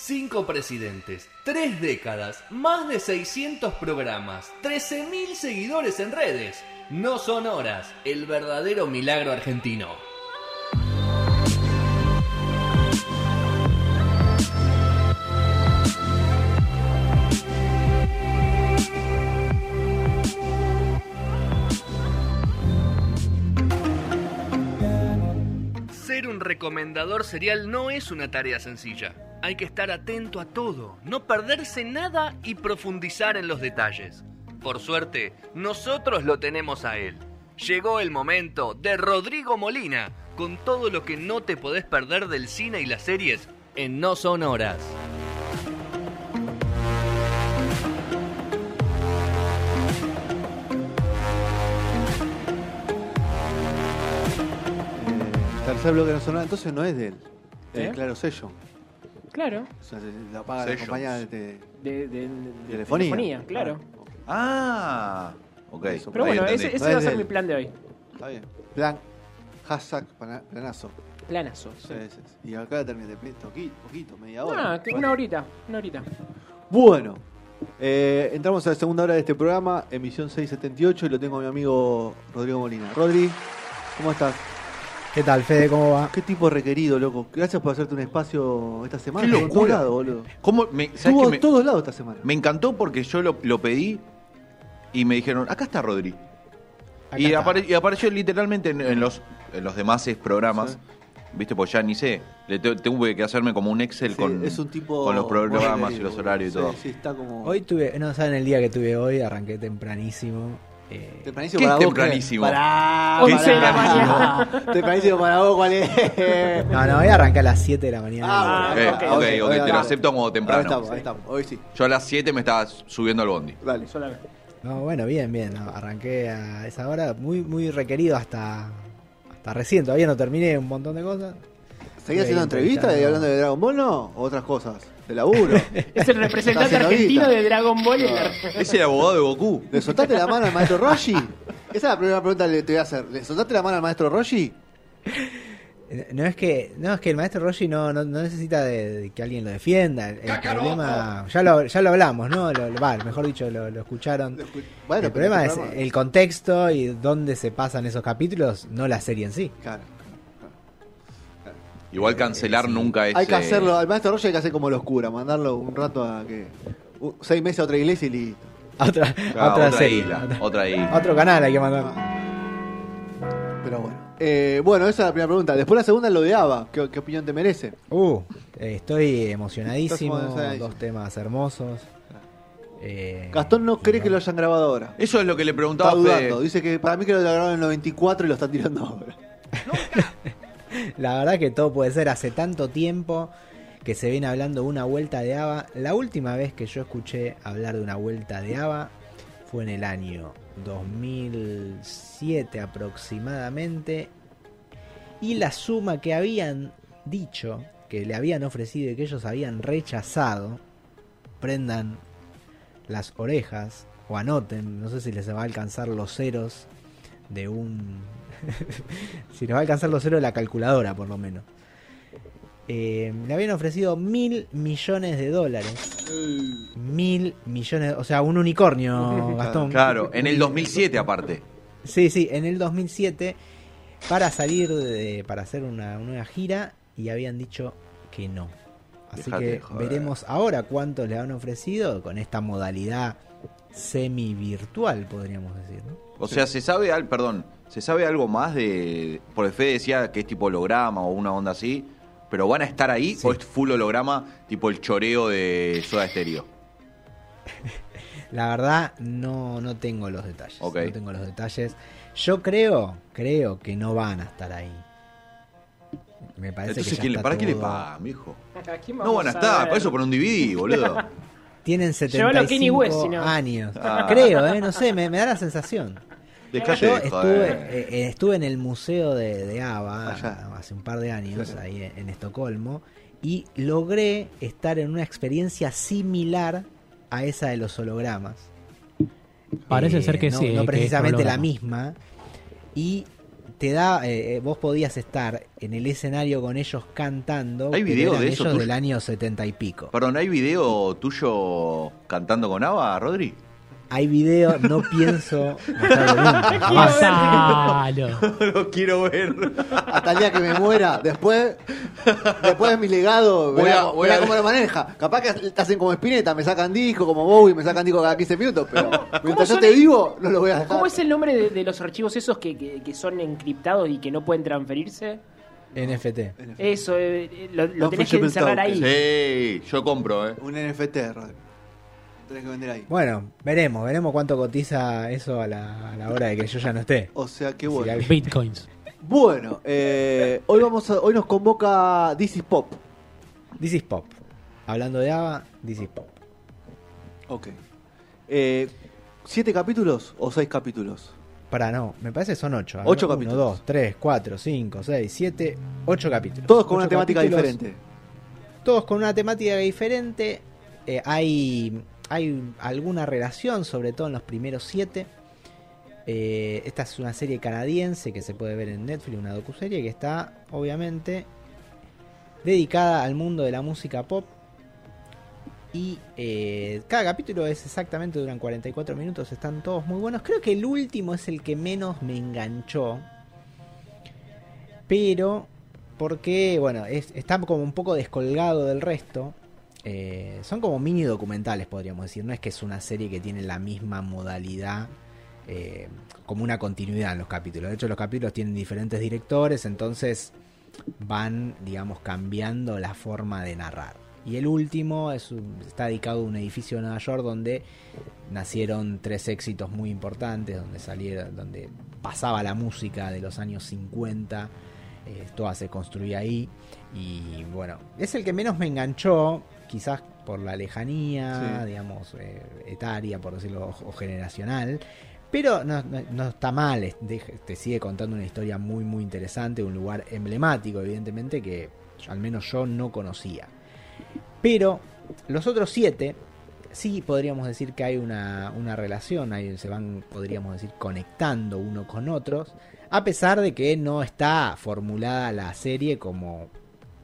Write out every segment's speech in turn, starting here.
Cinco presidentes, tres décadas, más de 600 programas, 13.000 seguidores en redes. No son horas, el verdadero milagro argentino. Ser un recomendador serial no es una tarea sencilla. Hay que estar atento a todo, no perderse nada y profundizar en los detalles. Por suerte, nosotros lo tenemos a él. Llegó el momento de Rodrigo Molina, con todo lo que no te podés perder del cine y las series en No Son Horas. Eh, tercer bloque no sonaba, entonces no es de él. ¿Eh? Es claro sello. Claro. O sea, se la paga la compañía de, de- De, de- de- de telefonía. claro. Ah, ok. Eso, Pero Ahí bueno, entendí. ese, ese No es va a ser de mi plan de hoy. Está bien. Plan, hashtag, planazo. Planazo. Sí, sí, sí. Y acá terminé, poquito, poquito, media hora. Ah, que una horita, una horita. Bueno, eh, entramos a la segunda hora de este programa, emisión 678, y lo tengo a mi amigo Rodrigo Molina. Rodri, ¿cómo estás? ¿Qué tal, Fede? ¿Cómo va? ¿Qué tipo requerido, loco? Gracias por hacerte un espacio esta semana. Qué Estuvo en todos locura. lados, boludo. ¿Cómo? Me, ¿sabes Estuvo en me, todos lados esta semana. me encantó porque yo lo, lo pedí y me dijeron, acá está Rodri. Acá Y, está. apare- y apareció literalmente en, en los, en los demás programas. Sí. ¿Viste? Pues ya ni sé. Le te- tuve que hacerme como un Excel Sí, con, es un tipo con los programas y los horarios y boludo. todo. Sí, sí, está como... Hoy tuve, no saben el día que tuve hoy, arranqué tempranísimo. Eh, Tempranísimo ¿Qué para es vos, tempranísimo? La mañana. Tempranísimo para vos, ¿cuál es? no, no, hoy arranqué a las 7 de la mañana. Ah, Eh, ok, ok, ok, te lo acepto como Ahí temprano. estamos, ahí estamos. Hoy sí. Yo a las 7 me estaba subiendo al bondi. Dale. Solamente. No, bueno, bien, bien. no, arranqué a esa hora, muy, muy requerido hasta, hasta recién. Todavía no terminé un montón de cosas. ¿Seguís haciendo entrevistas y hablando de Dragon Ball no? ¿O otras cosas? ¿De laburo? Es el representante argentino de Dragon Ball. en la- Es el abogado de Goku. ¿Le soltaste la mano al maestro Roshi? Esa es la primera pregunta que te voy a hacer. ¿Le soltaste la mano al maestro Roshi? No es que, no es que el maestro Roshi no, no, no necesita de, de que alguien lo defienda. El, problema, ya lo, ya lo hablamos, ¿no? Lo, lo- va, mejor dicho, lo, lo escucharon. Bueno, el problema este es el contexto y dónde se pasan esos capítulos, no la serie en sí. Claro. Igual cancelar Sí. nunca es. Hay que eh, hacerlo, al maestro Roshi hay que hacer como los curas, mandarlo un rato a que. seis meses a otra iglesia y listo. Otra, claro, otra, otra serie. isla. Otra- Otra isla. otro canal hay que mandar. Pero bueno. Eh, bueno, esa es la primera pregunta. Después la segunda es lo de Ava. ¿Qué, qué opinión te merece? Uh, eh, estoy emocionadísimo. Estás emocionadísimo. Dos temas hermosos. Eh, Gastón no cree que lo hayan grabado ahora. Eso es lo que le Está preguntaba a Fede. dudando. Dice que para mí que lo grabaron en el 94 y lo están tirando ahora. La verdad que todo puede ser. Hace tanto tiempo que se viene hablando de una vuelta de ABBA. La última vez que yo escuché hablar de una vuelta de ABBA fue en el año 2007 aproximadamente. Y la suma que habían dicho, que le habían ofrecido y que ellos habían rechazado, prendan las orejas o anoten, no sé si les va a alcanzar los ceros de un... si les va a alcanzar los ceros de la calculadora por lo menos. Eh, le habían ofrecido mil millones de dólares. Mil millones, o sea, un unicornio, Gastón. Claro, en el 2007 aparte. Sí, sí, en el 2007 para salir de, para hacer una, una gira y habían dicho que no. Así Dejate que joder. veremos ahora cuántos le han ofrecido con esta modalidad semi virtual, podríamos decir. ¿no? O sea, se sabe al, perdón, se sabe algo más de. Porque Fede decía que es tipo holograma o una onda así. Pero van a estar ahí Sí. o es full holograma, tipo el choreo de Soda Stereo. La verdad no, no tengo los detalles. No tengo los detalles. Yo creo, creo que no van a estar ahí. Me parece Entonces, que ya ¿quién le- está ¿para qué le pagan, mijo? ¿A quién No van a estar, para eso por un DVD, boludo. Tienen Llévalo a Kanye 75 West, si no. años. Ah. Creo, ¿eh? no sé, me, me da la sensación. Yo estuve, eh, eh, estuve en el museo de, de ABBA Allá. hace un par de años, Sí. ahí en, en Estocolmo, y logré estar en una experiencia similar a esa de los hologramas. Parece Eh, ser que no, sí. No que precisamente la misma. Y te da, eh, eh, vos podías estar en el escenario con ellos cantando. ¿Hay video de eso ellos tuyo? del año setenta y pico. Perdón, ¿hay video tuyo cantando con Ava, Rodri? Hay video, no pienso mostrarlo nunca, jamás. Gonzalo. Lo quiero ver. Hasta el día que me muera. Después, después de mi legado, Voy verá, a- voy verá a- cómo lo maneja. Capaz que te hacen como Spinetta, me sacan disco, como Bowie, me sacan disco cada 15 minutos. Pero mientras yo son te el- vivo, no lo voy a dejar. ¿Cómo es el nombre de, de los archivos esos que, que- que son encriptados y que no pueden transferirse? NFT. Eso, eh, eh, lo, lo No tenés que encerrar ahí. Sí, yo compro, ¿eh? Un NFT, Rodri. Tenés que vender ahí. Bueno, veremos, veremos cuánto cotiza eso a la, a la hora de que yo ya no esté. O sea, qué Si bueno. Bitcoins. Bueno, eh, hoy vamos a- hoy nos convoca This is Pop. This is Pop. Hablando de Ava, This is Pop. Ok. Eh, ¿Siete capítulos o seis capítulos? Para no, me parece que son ocho. Ocho Uno, capítulos. dos, tres, cuatro, cinco, seis, siete, ocho capítulos. Todos con Ocho una temática diferente. Todos con una temática diferente. Eh, hay, hay alguna relación, sobre todo en los primeros siete. Eh, esta es una serie canadiense que se puede ver en Netflix, una docuserie que está, obviamente, dedicada al mundo de la música pop. Y eh, cada capítulo es exactamente, duran 44 minutos, están todos muy buenos. Creo que el último es el que menos me enganchó. Pero, porque, bueno, es- está como un poco descolgado del resto. Eh, son como mini documentales, podríamos decir. No es que es una serie que tiene la misma modalidad, eh, como una continuidad en los capítulos. De hecho, los capítulos tienen diferentes directores, entonces van, digamos, cambiando la forma de narrar. Y el último está dedicado a un edificio de Nueva York donde nacieron tres éxitos muy importantes, donde salieron, donde pasaba la música de los años 50, eh, toda se construía ahí. Y bueno, es el que menos me enganchó, quizás por la lejanía, Sí. digamos, eh, etaria, por decirlo, o, o generacional. Pero no, no- no está mal, te sigue contando una historia muy, muy interesante, un lugar emblemático, evidentemente, que al menos yo no conocía. Pero los otros siete, sí podríamos decir que hay una, una relación, ahí se van, podríamos decir, conectando uno con otros, a pesar de que no está formulada la serie como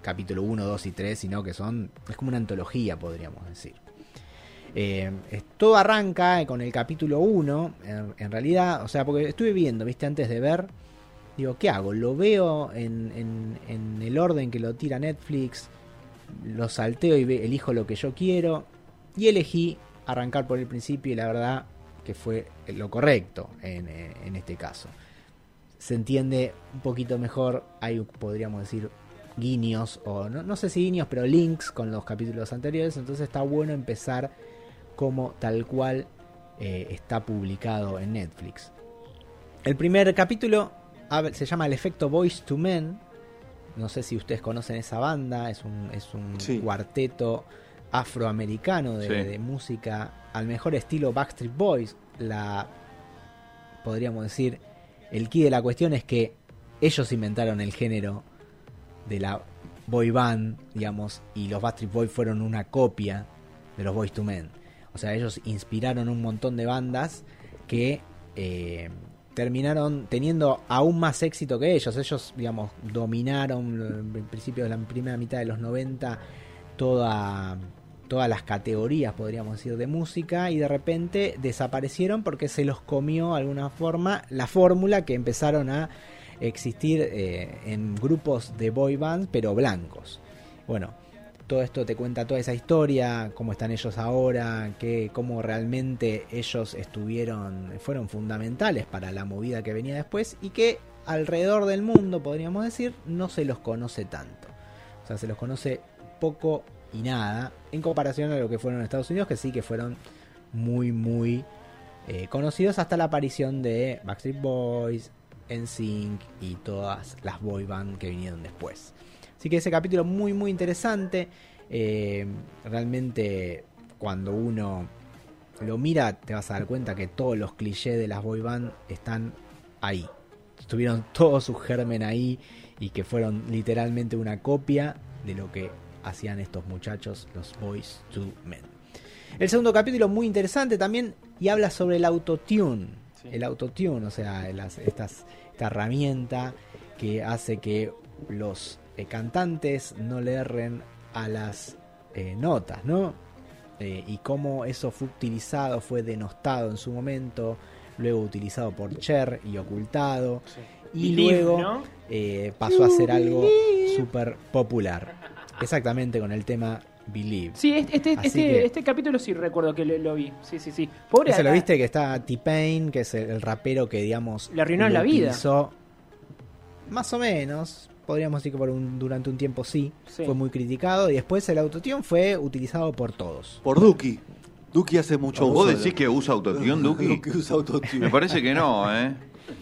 capítulo 1, 2 y 3, sino que son, es como una antología, podríamos decir. Eh, todo arranca con el capítulo 1, en, realidad, o sea, porque estuve viendo, viste, antes de ver, digo, ¿qué hago? ¿Lo veo en, en- el orden que lo tira Netflix? ¿Lo salteo y elijo lo que yo quiero? Y elegí arrancar por el principio y la verdad que fue lo correcto en, eh, este caso. Se entiende un poquito mejor, hay, podríamos decir, guiños, o no, no sé si guiños, pero links con los capítulos anteriores, entonces está bueno empezar como tal cual eh, está publicado en Netflix. El primer capítulo se llama El efecto Voice to Men. No sé si ustedes conocen esa banda, es un, es un Sí. cuarteto afroamericano de, Sí. de música al mejor estilo Backstreet Boys. La podríamos decir, el key de la cuestión es que ellos inventaron el género de la boy band, digamos, y los Backstreet Boys fueron una copia de los Boys to Men. O sea, ellos inspiraron un montón de bandas que eh, terminaron teniendo aún más éxito que ellos. Ellos, digamos, dominaron eh, en principio de la primera mitad de los 90 toda, todas las categorías, podríamos decir, de música y de repente desaparecieron porque se los comió de alguna forma la fórmula que empezaron a existir eh, en grupos de boy band pero blancos. Bueno, todo esto te cuenta toda esa historia, cómo están ellos ahora, que, cómo realmente ellos estuvieron, fueron fundamentales para la movida que venía después y que alrededor del mundo, podríamos decir, no se los conoce tanto. O sea, se los conoce poco y nada en comparación a lo que fueron en Estados Unidos, que sí que fueron muy, muy eh, conocidos hasta la aparición de Backstreet Boys, NSYNC y todas las boy band que vinieron después. Así que ese capítulo muy muy interesante. Eh, realmente cuando uno lo mira te vas a dar cuenta que todos los clichés de las boy band están ahí. Tuvieron todo su germen ahí y que fueron literalmente una copia de lo que hacían estos muchachos, los Boys to Men. El segundo capítulo muy interesante también y habla sobre el autotune. Sí. el autotune, o sea, las- estas, esta herramienta que hace que los eh, cantantes no le erren a las eh, notas, ¿no? Eh, y cómo eso fue utilizado, fue denostado en su momento, luego utilizado por Cher y ocultado, y luego ¿no? pasó a ser algo súper popular. Exactamente con el tema Believe. Sí, este, este, este, que- este capítulo sí recuerdo que lo, lo vi. Sí, sí, sí. Pobre Ese lo viste que está T-Pain, que es el, el rapero que, digamos, Le arruinó la vida. utilizó Más o menos, podríamos decir que por un- durante un tiempo sí, Sí. fue muy criticado. Y después el autotune fue utilizado por todos. Por Duki. Duki hace mucho ¿Vos uso. decís que usa autotune, Duki? Duki usa autotune. Me parece que no, ¿eh?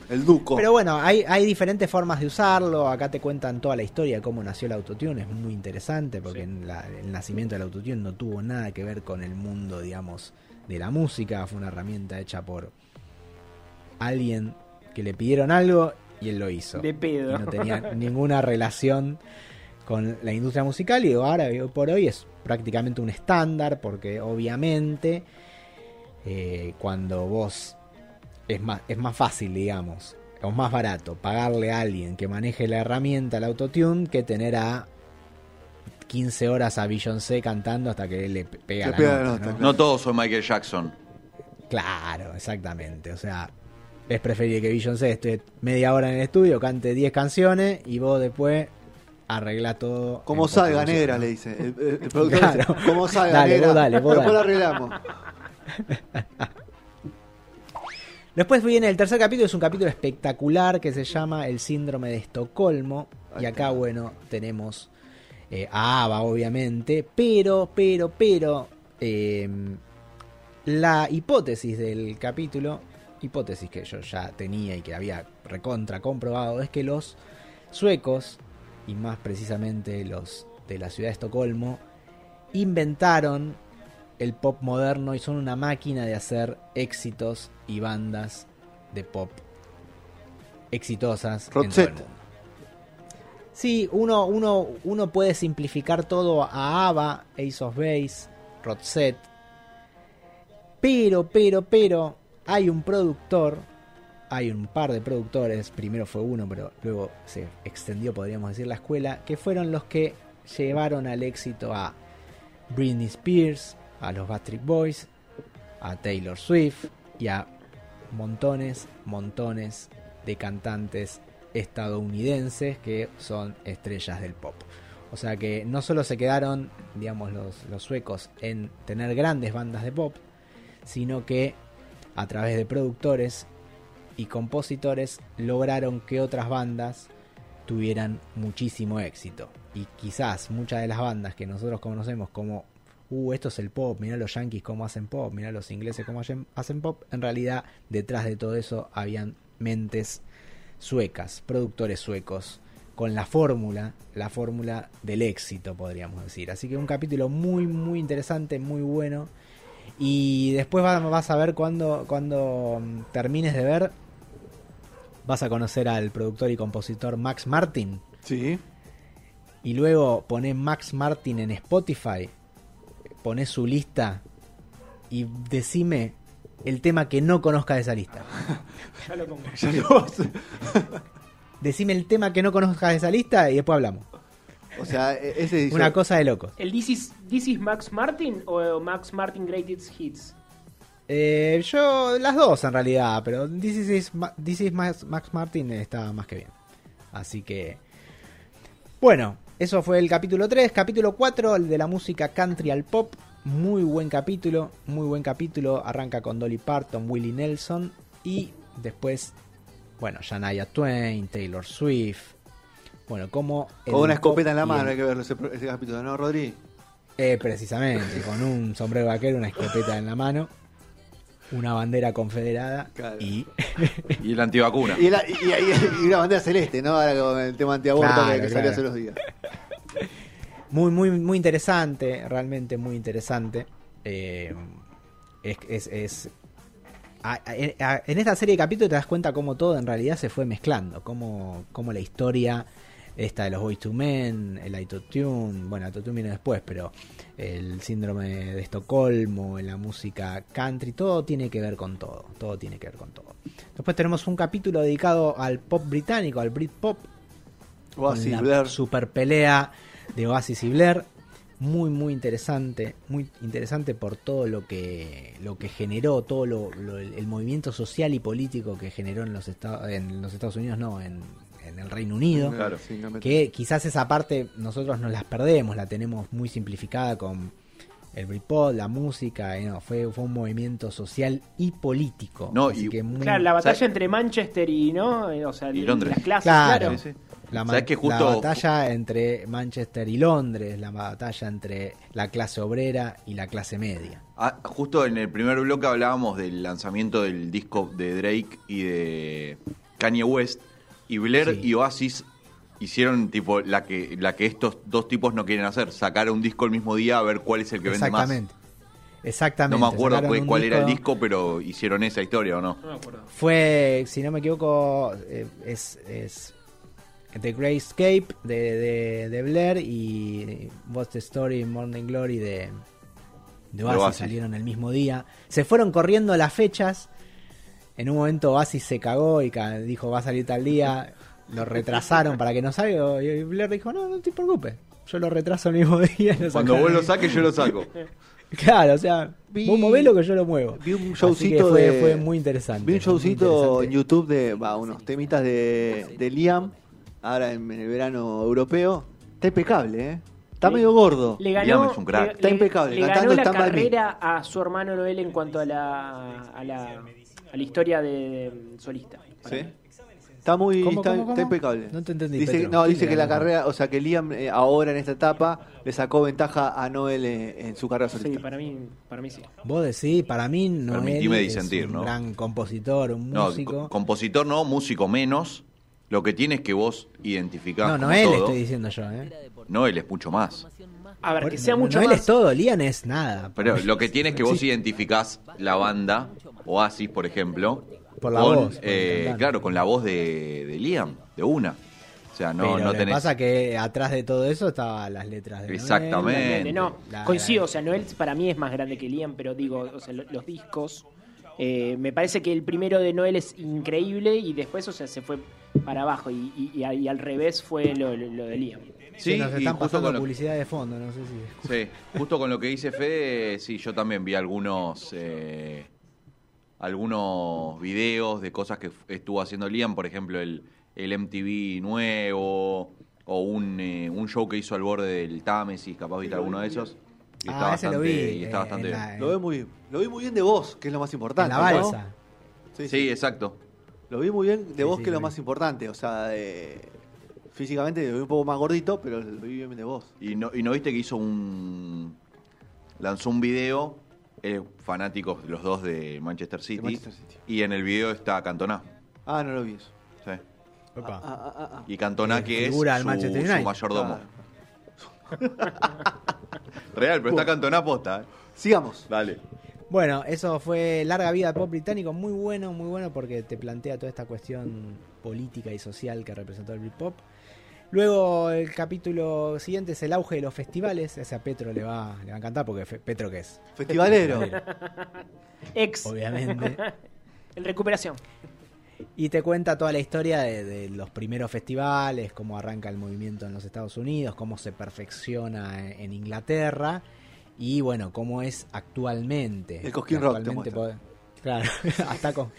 El Duco. Pero bueno, hay, hay diferentes formas de usarlo. Acá te cuentan toda la historia de cómo nació el autotune. Es muy interesante porque Sí. en la- el nacimiento del autotune no tuvo nada que ver con el mundo, digamos, de la música. Fue una herramienta hecha por alguien que le pidieron algo y él lo hizo. De pedo. Y no tenía ninguna relación con la industria musical y ahora hoy por hoy es prácticamente un estándar porque obviamente eh, cuando vos es más, es más fácil digamos o más barato pagarle a alguien que maneje la herramienta el autotune que tener a 15 horas a Beyoncé cantando hasta que le pe- pega, Le la, pega la nota, ¿no? claro. No todos son Michael Jackson. Claro, exactamente. O sea, es preferible que Beyoncé esté media hora en el estudio, cante 10 canciones y vos después arregla todo. Como salga negra, le dice. El, el- el productor Claro. dice, como salga Dale, negra. vos dale, vos Después dale. lo arreglamos. Después viene el tercer capítulo, es un capítulo espectacular que se llama El síndrome de Estocolmo. Y acá, bueno, tenemos eh, a Ava, obviamente, pero, pero, pero, eh, la hipótesis del capítulo, hipótesis que yo ya tenía y que había recontra comprobado, es que los suecos, y más precisamente los de la ciudad de Estocolmo, inventaron el pop moderno y son una máquina de hacer éxitos y bandas de pop exitosas en todo el mundo. Sí, uno, uno, uno puede simplificar todo a ABBA, Ace of Base, Roxette. Pero, pero, pero, hay un productor, hay un par de productores, primero fue uno, pero luego se extendió, podríamos decir, la escuela, que fueron los que llevaron al éxito a Britney Spears, a los Backstreet Boys, a Taylor Swift y a montones, montones de cantantes estadounidenses que son estrellas del pop. O sea que no solo se quedaron, digamos, los, los suecos en tener grandes bandas de pop, sino que a través de productores y compositores lograron que otras bandas tuvieran muchísimo éxito. Y quizás muchas de las bandas que nosotros conocemos como, uh, esto es el pop, mirá los yankees cómo hacen pop, mirá los ingleses cómo hacen, pop, en realidad detrás de todo eso habían mentes suecas, productores suecos, con la fórmula, la fórmula del éxito, podríamos decir. Así que un capítulo muy, muy interesante, muy bueno. Y después va- vas a ver cuando, cuando mm, termines de ver, vas a conocer al productor y compositor Max Martin. Sí. Y luego pones Max Martin en Spotify, pones su lista y decime el tema que no conozca de esa lista. Ya lo pongo. Ya lo- Decime el tema que no conozcas de esa lista y después hablamos. o sea, e- ese dice. Una cosa de locos. ¿El This is, This is Max Martin o Max Martin Greatest Hits? Eh, yo, las dos en realidad, pero This is, Ma- This is Max, Max Martin está más que bien. Así que, bueno, eso fue el capítulo 3. Capítulo 4, el de la música country al pop. Muy buen capítulo, muy buen capítulo. Arranca con Dolly Parton, Willie Nelson y después, bueno, Shania Twain, Taylor Swift. Bueno, como... Con una escopeta en la mano el- hay que verlo ese, ese capítulo, ¿no, Rodri? eh, precisamente, con un sombrero vaquero, una escopeta en la mano, una bandera confederada Claro. y Y el antivacuna. Y, la, y, y- y una bandera celeste, ¿no? Ahora con el tema antiaborto Claro, que, que salió hace unos días. muy, muy, muy interesante, realmente muy interesante. Eh, es, es, es- a- a- a- en esta serie de capítulos te das cuenta cómo todo en realidad se fue mezclando, cómo, cómo la historia esta de los Boys to Men, el autotune, bueno, autotune viene después, pero el síndrome de Estocolmo, la música country, todo tiene que ver con todo, todo tiene que ver con todo. Después tenemos un capítulo dedicado al pop británico, al Britpop, Oasis, con la Blair. super pelea de Oasis y Blair. Muy, muy interesante. Muy interesante por todo lo que, lo que generó, todo lo, lo- el, movimiento social y político que generó en los, Estados en los Estados Unidos, no, en, en el Reino Unido. Claro. Sí, no me- Que quizás esa parte nosotros nos las perdemos, la tenemos muy simplificada con el Britpop, la música. y no, fue, fue un movimiento social y político. No, Así y- que muy- Claro, la batalla ¿sabes? entre Manchester y no, Eh, o sea, Y Londres. las clases, Claro. claro. Sí, sí. La, ma- ¿Sabes que justo- la batalla entre Manchester y Londres, la batalla entre la clase obrera y la clase media. Ah, justo en el primer bloque hablábamos del lanzamiento del disco de Drake y de Kanye West. Y Blair Sí. y Oasis hicieron tipo la que, la que estos dos tipos no quieren hacer, sacar un disco el mismo día a ver cuál es el que vende más. Exactamente. Exactamente. No me acuerdo cuál, era el disco, pero hicieron esa historia o no. No me acuerdo. Fue, si no me equivoco, eh, es, es The Great Escape de, de, de Blair y What's the Story Morning Glory de, de Oasis, Oasis. salieron el mismo día. Se fueron corriendo las fechas. En un momento Oasis se cagó y dijo va a salir tal día. Lo retrasaron para que no salga. Y Blair dijo, no, no te preocupes. Yo lo retraso el mismo día. lo Cuando vos lo saques, yo lo saco. Claro, o sea, Vi- vos movelo que yo lo muevo. Vi un showcito fue, de- fue muy interesante. Vi un showcito en YouTube de va, unos temitas de, de Liam, ahora en, en el verano europeo. Está impecable, ¿eh? Está Le- medio gordo. Le Liam ganó, es un crack. le- Está le- impecable, Le cantando ganó la carrera a su hermano Noel en cuanto a la, a la, a la historia de, de solista. para ¿Sí? mí. Está muy ¿Cómo, está, cómo, está impecable. No te entendí, Dice, Petro. no, ¿Quién dice que la carrera, o sea, que Liam eh, ahora en esta etapa le sacó ventaja a Noel eh, en su carrera Sí, solista. para mí, para mí sí. Vos decís, para mí no Permitime es disentir, un ¿no? gran compositor, un músico. co- compositor no, músico menos. Lo que tiene es que vos identificás no, Noel todo. estoy diciendo yo, ¿eh? Noel es mucho más. A ver, que sea no- mucho Noel más. es todo, Lian es nada. Pero lo que tiene es que vos Sí. identificás la banda, Oasis, por ejemplo, Por la con, voz, eh, claro, con la voz de, de Liam, de una. O sea, no, Pero no lo que tenés. pasa que atrás de todo eso estaban las letras de Noel, Exactamente. No, La- coincido, o sea, Noel para mí es más grande que Liam, pero digo, o sea, lo- los discos, eh, me parece que el primero de Noel es increíble y después, o sea, se fue para abajo y, y- al revés fue lo, lo- lo de Liam. Sí, Sí, nos y están justo pasando con lo- publicidad de fondo, no sé si... Sí, justo con lo que dice Fede, sí, yo también vi algunos eh, algunos videos de cosas que estuvo haciendo Liam, por ejemplo, el, el MTV nuevo o un, eh, un show que hizo al borde del Támesis, capaz viste alguno de esos. Y está Ah, ese lo bastante, vi. y está eh, bastante en bien. Lo ve muy lo vi muy bien de vos, que es lo más en importante. la ¿no? balsa. Sí, sí. Sí, exacto. Lo vi muy bien de Sí, vos, sí, que es lo vi. más importante. O sea, eh, físicamente lo vi un poco más gordito, pero lo vi bien de vos. Y no, y no viste que hizo un. lanzó un video, eh, fanáticos los dos de Manchester City, Manchester City. y en el video está Cantona. Ah, no lo vi eso. Sí. Opa. Ah, ah, ah, ah. Y Cantona Eh, que es su, Manchester su mayordomo. Claro. Real, pero está Cantona posta. ¿eh? Sigamos. Dale. Bueno, eso fue Larga Vida al Pop Británico, muy bueno, muy bueno porque te plantea toda esta cuestión política y social que representó el Britpop. Luego el capítulo siguiente es el auge de los festivales, ese a Petro le va, le va a encantar porque fe- Petro que es, Festivalero. Ex, obviamente. en recuperación. Y te cuenta toda la historia de, de los primeros festivales, cómo arranca el movimiento en los Estados Unidos, cómo se perfecciona en, en Inglaterra y bueno, cómo es actualmente. El Cosquín Rock te Claro, hasta con...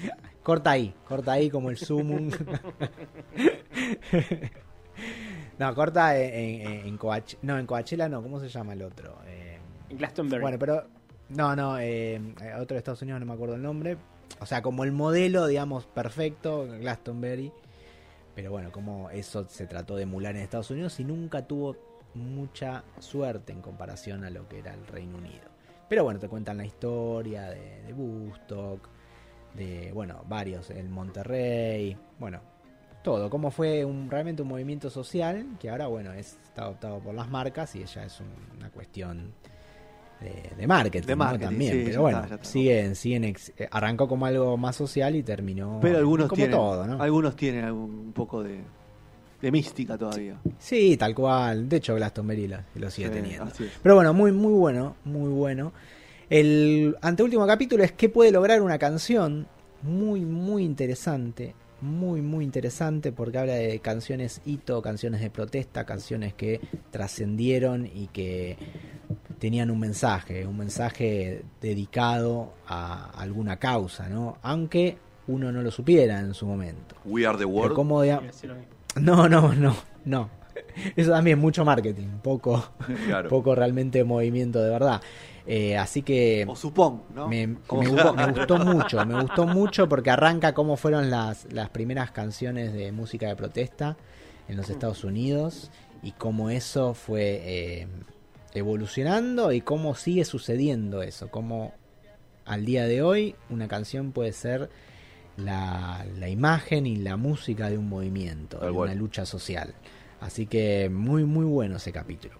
corta ahí, corta ahí como el sumum. no, corta en, en, en Coach- no, en Coachella no, ¿cómo se llama el otro? Eh, En Glastonbury. bueno, pero. No, no, eh, eh, otro de Estados Unidos, no me acuerdo el nombre. O sea, como el modelo, digamos, perfecto, Glastonbury. Pero bueno, como eso se trató de emular en Estados Unidos y nunca tuvo mucha suerte en comparación a lo que era el Reino Unido. Pero bueno, te cuentan la historia de, de de, bueno, varios, el Monterrey, bueno, todo. Cómo fue un, realmente un movimiento social que ahora, bueno, es, está adoptado por las marcas y ya es un- una cuestión de, de marketing, De también. sí, pero bueno, está, ya está. siguen, siguen, ex- eh, arrancó como algo más social y terminó Pero algunos como tienen, todo, ¿no? algunos tienen algún un poco de, de mística todavía. Sí, tal cual. De hecho, Glastonbury lo, lo sigue Sí, teniendo. Pero bueno, muy, muy bueno, muy bueno. El anteúltimo capítulo es qué puede lograr una canción. Muy, muy interesante. Muy, muy interesante porque habla de canciones hito, canciones de protesta, canciones que trascendieron y que tenían un mensaje, un mensaje dedicado a alguna causa, ¿no? Aunque uno no lo supiera en su momento. We are the Pero world. como de- No, no, no, no. Eso también mucho marketing, poco, Claro. poco realmente movimiento de verdad. Eh, así que O supón, ¿no? me, Como me gustó mucho, me gustó mucho porque arranca cómo fueron las, las primeras canciones de música de protesta en los Estados Unidos y cómo eso fue eh, evolucionando y cómo sigue sucediendo eso, cómo al día de hoy una canción puede ser la, la imagen y la música de un movimiento, Tal de cual. una lucha social. Así que muy, muy bueno ese capítulo.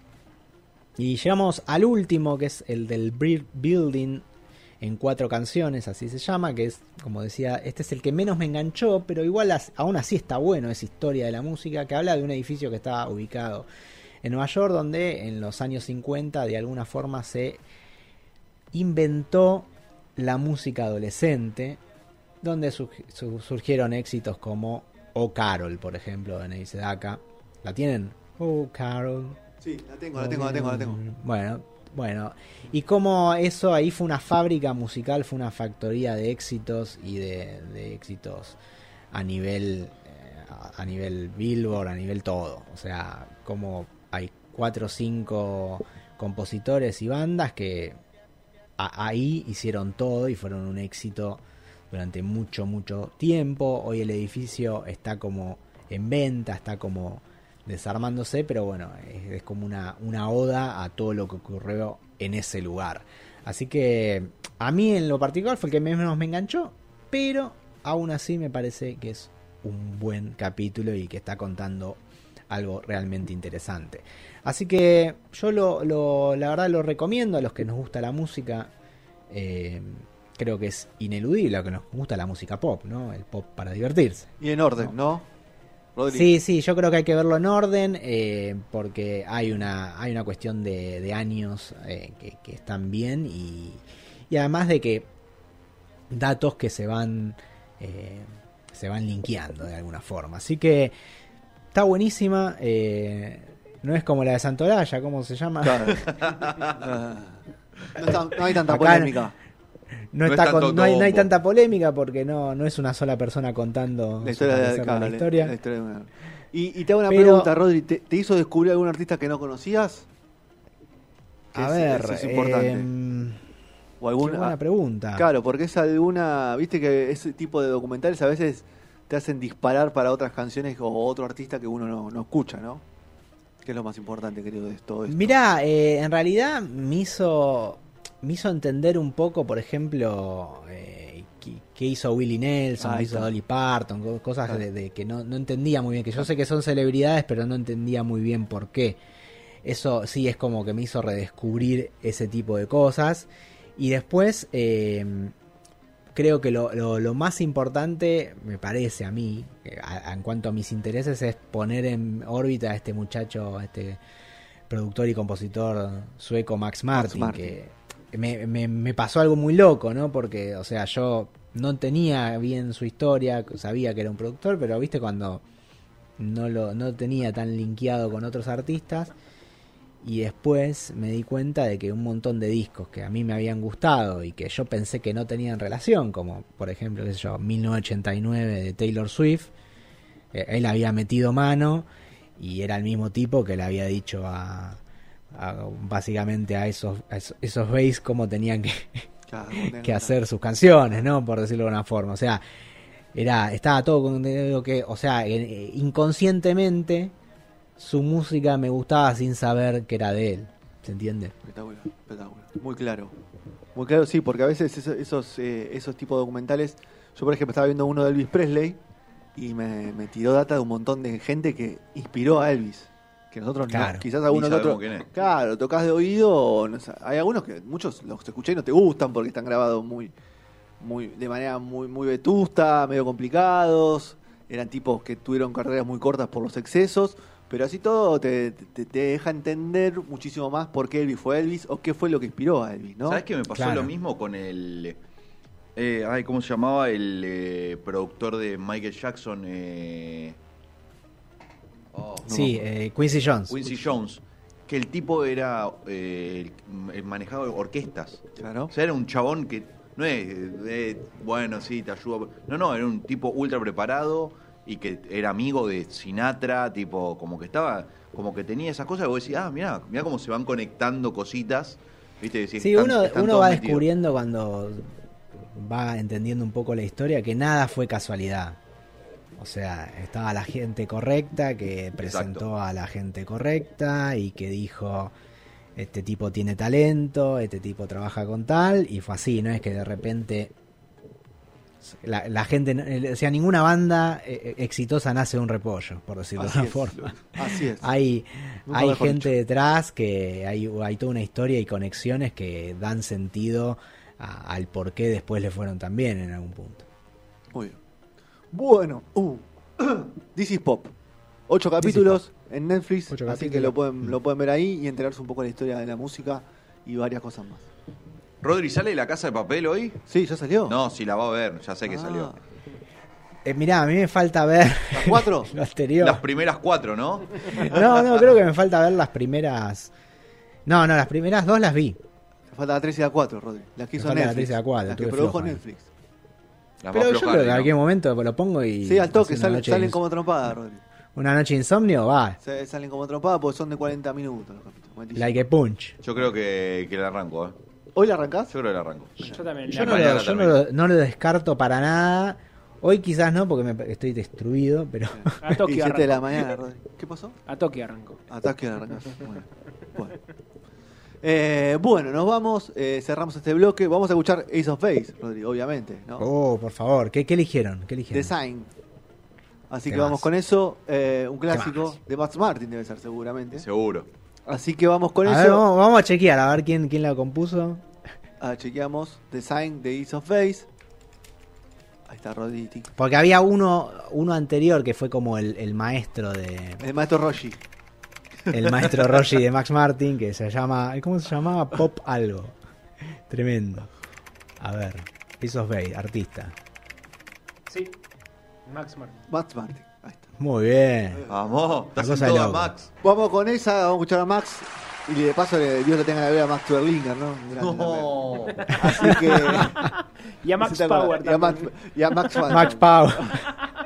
Y llegamos al último, que es el del Building en cuatro canciones, así se llama, que es, como decía, este es el que menos me enganchó, pero igual aún así está bueno, es historia de la música, que habla de un edificio que está ubicado en Nueva York, donde en los años 50 de alguna forma se inventó la música adolescente, donde su- su- surgieron éxitos como Oh Carol, por ejemplo, de Neise Daka. ¿La tienen? Oh Carol. Sí, la tengo, la tengo, la tengo, la tengo. Bueno, bueno. Y como eso ahí fue una fábrica musical, fue una factoría de éxitos y de, de éxitos a nivel eh, a- nivel Billboard, a nivel todo. O sea, como hay cuatro o cinco compositores y bandas que ahí hicieron todo y fueron un éxito durante mucho, mucho tiempo. Hoy el edificio está como en venta, está como desarmándose, pero bueno, es, como una, una oda a todo lo que ocurrió en ese lugar. Así que a mí en lo particular fue el que menos me enganchó, pero aún así me parece que es un buen capítulo y que está contando algo realmente interesante. Así que yo lo, lo- la verdad lo recomiendo a los que nos gusta la música. eh, creo que es ineludible que nos gusta la música pop, ¿no? El pop para divertirse. Y en orden, ¿no? Sí, sí, yo creo que hay que verlo en orden eh, porque hay una, hay una cuestión de, de años eh, que, que están bien y, y además de que datos que se van eh, se van linkeando de alguna forma. Así que está buenísima. eh, no es como la de Santolaya, ¿cómo se llama? Claro. No, hay tanta Acá- polémica. No, No está es con- tanto no, hay, no hay tanta polémica porque no, no es una sola persona contando La historia de la la- historia. la historia de una- Y, y te hago una Pero- pregunta, Rodri. ¿Te, te hizo descubrir algún artista que no conocías? Que A es- ver, eso es importante. em, o algún, qué buena pregunta. Claro, porque es alguna. Viste que ese tipo de documentales a veces te hacen disparar para otras canciones o otro artista que uno no, no escucha, ¿no? Que es lo más importante, creo, de todo esto. Mirá, eh, en realidad me hizo, me hizo entender un poco, por ejemplo, eh, qué, hizo Willie Nelson, Ahí qué hizo. Dolly Parton, co- cosas Claro. de, de que no, no entendía muy bien, que yo sé que son celebridades, pero no entendía muy bien por qué. Eso sí es como que me hizo redescubrir ese tipo de cosas. Y después, eh, creo que lo, lo- lo más importante, me parece a mí, a- a- en cuanto a mis intereses, es poner en órbita a este muchacho, a este productor y compositor sueco Max Martin, Martin. que me, me- pasó algo muy loco, ¿no? Porque, o sea, yo no tenía bien su historia, sabía que era un productor, pero viste cuando no lo no tenía tan linkeado con otros artistas y después me di cuenta de que un montón de discos que a mí me habían gustado y que yo pensé que no tenían relación, como por ejemplo, yo, 1989 de Taylor Swift, eh, él había metido mano y era el mismo tipo que le había dicho a, a- básicamente a esos a esos, esos bass cómo tenían que, Claro, que hacer sus canciones, ¿no? Por decirlo de una forma. O sea, era, estaba todo con lo que, o sea, eh, inconscientemente su música me gustaba sin saber que era de él. ¿Se entiende? Espectacular, espectacular. Muy claro. Muy claro, sí, porque a veces eso- esos, eh, esos tipos de documentales. Yo, por ejemplo, estaba viendo uno de Elvis Presley y me, me tiró data de un montón de gente que inspiró a Elvis. Que nosotros Claro. no. Quizás algunos sabemos otros. Claro, tocas de oído. o no sé, hay algunos que muchos los escuché y no te gustan porque están grabados muy, muy de manera muy, muy vetusta, medio complicados. eran tipos que tuvieron carreras muy cortas por los excesos, pero así todo te, te- te deja entender muchísimo más por qué Elvis fue Elvis o qué fue lo que inspiró a Elvis, ¿no? ¿Sabes que me pasó Claro. lo mismo con el. eh, ay, ¿cómo se llamaba? El eh, productor de Michael Jackson. Eh, oh, no Sí, eh, Quincy Jones. Quincy Jones. Que el tipo era. Eh, el- el manejaba orquestas. Claro. O sea, era un chabón que no es, bueno, sí, te ayudo. No, no, era un tipo ultra preparado y que era amigo de Sinatra, tipo, como que estaba, como que tenía esas cosas. Y vos decís, ah, mira, mira cómo se van conectando cositas. ¿Viste? Decís, Sí, están- uno, están uno todos va metidos. descubriendo cuando va entendiendo un poco la historia que nada fue casualidad. O sea, estaba la gente correcta que presentó a la gente correcta y que dijo, este tipo tiene talento, este tipo trabaja con tal, y fue así, no es que de repente la, la gente, no- o sea, ninguna banda eh, eh, exitosa nace de un repollo, por decirlo Así de una es. forma. Así es. Hay, Nunca hay gente dicho. detrás que hay, hay toda una historia y conexiones que dan sentido a- al por qué después le fueron tan bien en algún punto. Muy bien. Bueno, uh, This is Pop. Ocho capítulos en Netflix, Ocho así que capítulos. lo pueden, lo pueden ver ahí y enterarse un poco de la historia de la música y varias cosas más. ¿Rodri sale la casa de papel hoy? Sí, ¿ya salió? No, si la va a ver, ya sé que Ah, salió. Eh, mirá, a mí me falta ver ¿Las cuatro? lo anterior. Las primeras cuatro, ¿no? No, no, creo que me falta ver las primeras. No, no, las primeras dos las vi. Te falta la 3 y la 4, Rodri. Las que Me hizo falta la Netflix. 3 y la cuatro, las que produjo floja. Netflix. Las Pero más yo creo que en cualquier momento lo pongo y. Sí, al toque, salen, noche salen de- como trompada, Rodri. Una noche de insomnio, va. Se- Salen como trompada porque son de 40 minutos los capítulos. 45. Like a punch. Yo creo que, que la arranco, ¿eh? ¿Hoy la arrancás? Yo creo que la arranco. Yo también. Yo la- no, lo, yo no, lo, no lo descarto para nada. Hoy quizás no, porque me- estoy destruido, pero. A Tokio 7 de la arrancó. mañana, Rodri. ¿Qué pasó? A Tokio arrancó. Ataque de arrancás. Bueno. Bueno. Eh, bueno, nos vamos, eh, cerramos este bloque. Vamos a escuchar Ace of Base, Rodri, obviamente, ¿no? Oh, por favor, ¿qué, qué eligieron? ¿Qué eligieron? Design. Así que vamos con eso. eh, un clásico de Max Martin debe ser seguramente. Seguro. Así que vamos con A eso. ver, vamos, vamos a chequear, a ver quién, quién la compuso. Ah, chequeamos Design de Ace of Base. Ahí está Rodri. tic. Porque había uno, uno anterior que fue como el, el maestro de. El maestro Roshi. El maestro Roshi de Max Martin, que se llama. ¿Cómo se llamaba? Pop algo. Tremendo. A ver. Ace of Base, artista. Sí. Max Martin. Max Martin. Ahí está. Muy bien. Vamos, estás cosa en de toda, loco. Max. Vamos con esa, vamos a escuchar a Max. Y de paso, le- Dios le tenga la vida a Max Berlinger, ¿no? Grande No. Así que. Y a Max. Power Y a Max, también. y a Max Pau.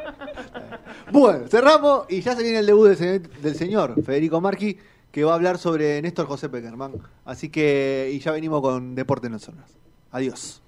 Bueno, cerramos y ya se viene el debut del, se- del señor Federico Marchi, que va a hablar sobre Néstor José Peckerman. Así que, y ya venimos con Deporte en las Zonas. Adiós.